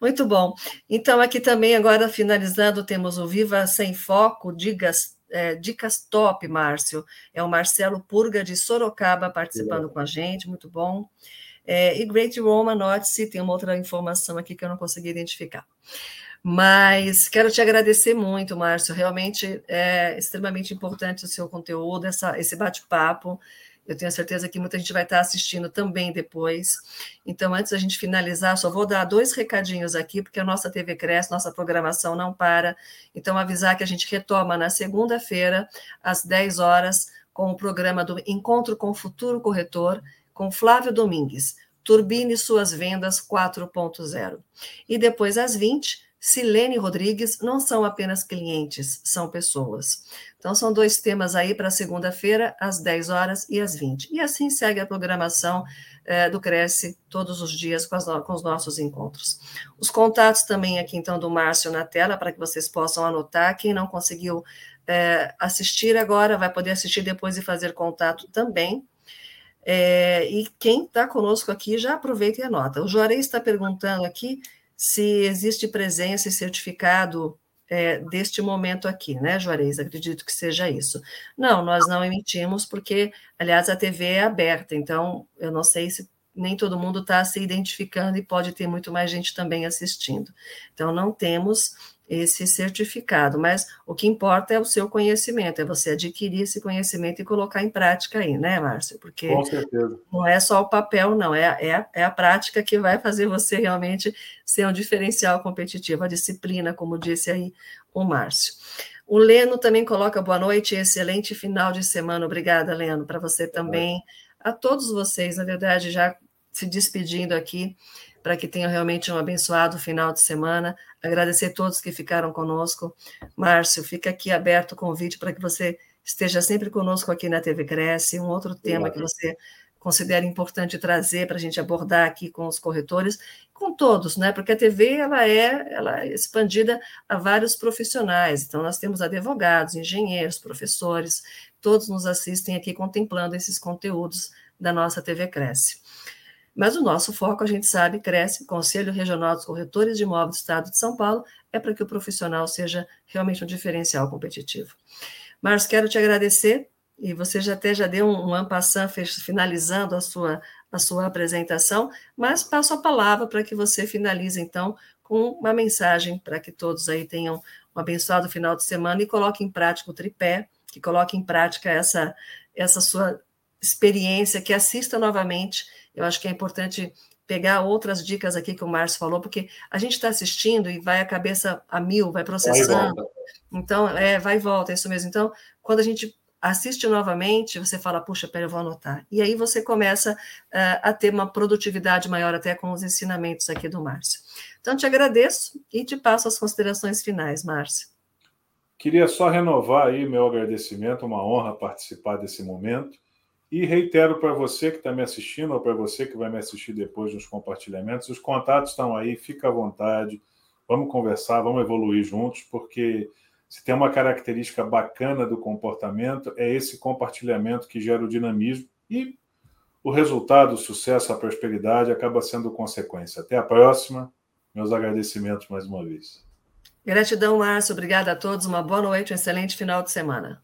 Muito bom. Então, aqui também, agora finalizando, temos o Viva Sem Foco, Digas é, dicas top, Márcio. É o Marcelo Purga de Sorocaba participando é. com a gente, muito bom. É, e Great Roma Notice, tem uma outra informação aqui que eu não consegui identificar. Mas quero te agradecer muito, Márcio. Realmente é extremamente importante o seu conteúdo, essa, esse bate-papo. Eu tenho certeza que muita gente vai estar assistindo também depois. Então, antes da gente finalizar, só vou dar dois recadinhos aqui, porque a nossa TV cresce, nossa programação não para. Então, avisar que a gente retoma na segunda-feira, às 10 horas, com o programa do Encontro com o Futuro Corretor, com Flávio Domingues. Turbine suas vendas 4.0. E depois, às 20, Silene Rodrigues não são apenas clientes, são pessoas. Então, são dois temas aí para segunda-feira, às 10 horas e às 20. E assim segue a programação é, do Cresce todos os dias com, as, com, os nossos encontros. Os contatos também aqui, então, do Márcio na tela, para que vocês possam anotar. Quem não conseguiu é, assistir agora, vai poder assistir depois e fazer contato também. É, e quem está conosco aqui, já aproveita e anota. O Juarez está perguntando aqui se existe presença e certificado é, deste momento aqui, né, Juarez? Acredito que seja isso. Não, nós não emitimos, porque, aliás, a TV é aberta, então eu não sei se nem todo mundo está se identificando e pode ter muito mais gente também assistindo. Então, não temos esse certificado, mas o que importa é o seu conhecimento, é você adquirir esse conhecimento e colocar em prática aí, né, Márcio? Porque não é só o papel, não, é, é, é a prática que vai fazer você realmente ser um diferencial competitivo, a disciplina, como disse aí o Márcio. O Leno também coloca boa noite, excelente final de semana. Obrigada, Leno, para você também. A todos vocês, na verdade, já se despedindo aqui para que tenham realmente um abençoado final de semana. Agradecer a todos que ficaram conosco. Márcio, fica aqui aberto o convite para que você esteja sempre conosco aqui na TV Cresce. Um outro tema que você considera importante trazer para a gente abordar aqui com os corretores, com todos, né? Porque a TV ela é, ela é expandida a vários profissionais. Então nós temos advogados, engenheiros, professores, todos nos assistem aqui contemplando esses conteúdos da nossa TV Cresce. Mas o nosso foco, a gente sabe, cresce. Conselho Regional dos Corretores de Imóveis do Estado de São Paulo é para que o profissional seja realmente um diferencial competitivo. Marcos, quero te agradecer e você já até já deu um, um ampassant finalizando a sua, a sua apresentação, mas passo a palavra para que você finalize, então, com uma mensagem para que todos aí tenham um abençoado final de semana e coloque em prática o tripé, que coloque em prática essa, essa sua experiência, que assista novamente eu acho que é importante pegar outras dicas aqui que o Márcio falou, porque a gente está assistindo e vai a cabeça a mil, vai processando. Vai então, é, vai e volta, é isso mesmo. Então, quando a gente assiste novamente, você fala, puxa, pera, eu vou anotar. E aí você começa uh, a ter uma produtividade maior até com os ensinamentos aqui do Márcio. Então, te agradeço e te passo as considerações finais, Márcio. Queria só renovar aí meu agradecimento, uma honra participar desse momento. E reitero para você que está me assistindo, ou para você que vai me assistir depois nos compartilhamentos, os contatos estão aí, fica à vontade, vamos conversar, vamos evoluir juntos, porque se tem uma característica bacana do comportamento, é esse compartilhamento que gera o dinamismo. E o resultado, o sucesso, a prosperidade acaba sendo consequência. Até a próxima. Meus agradecimentos mais uma vez. Gratidão, Márcio. Obrigada a todos. Uma boa noite, um excelente final de semana.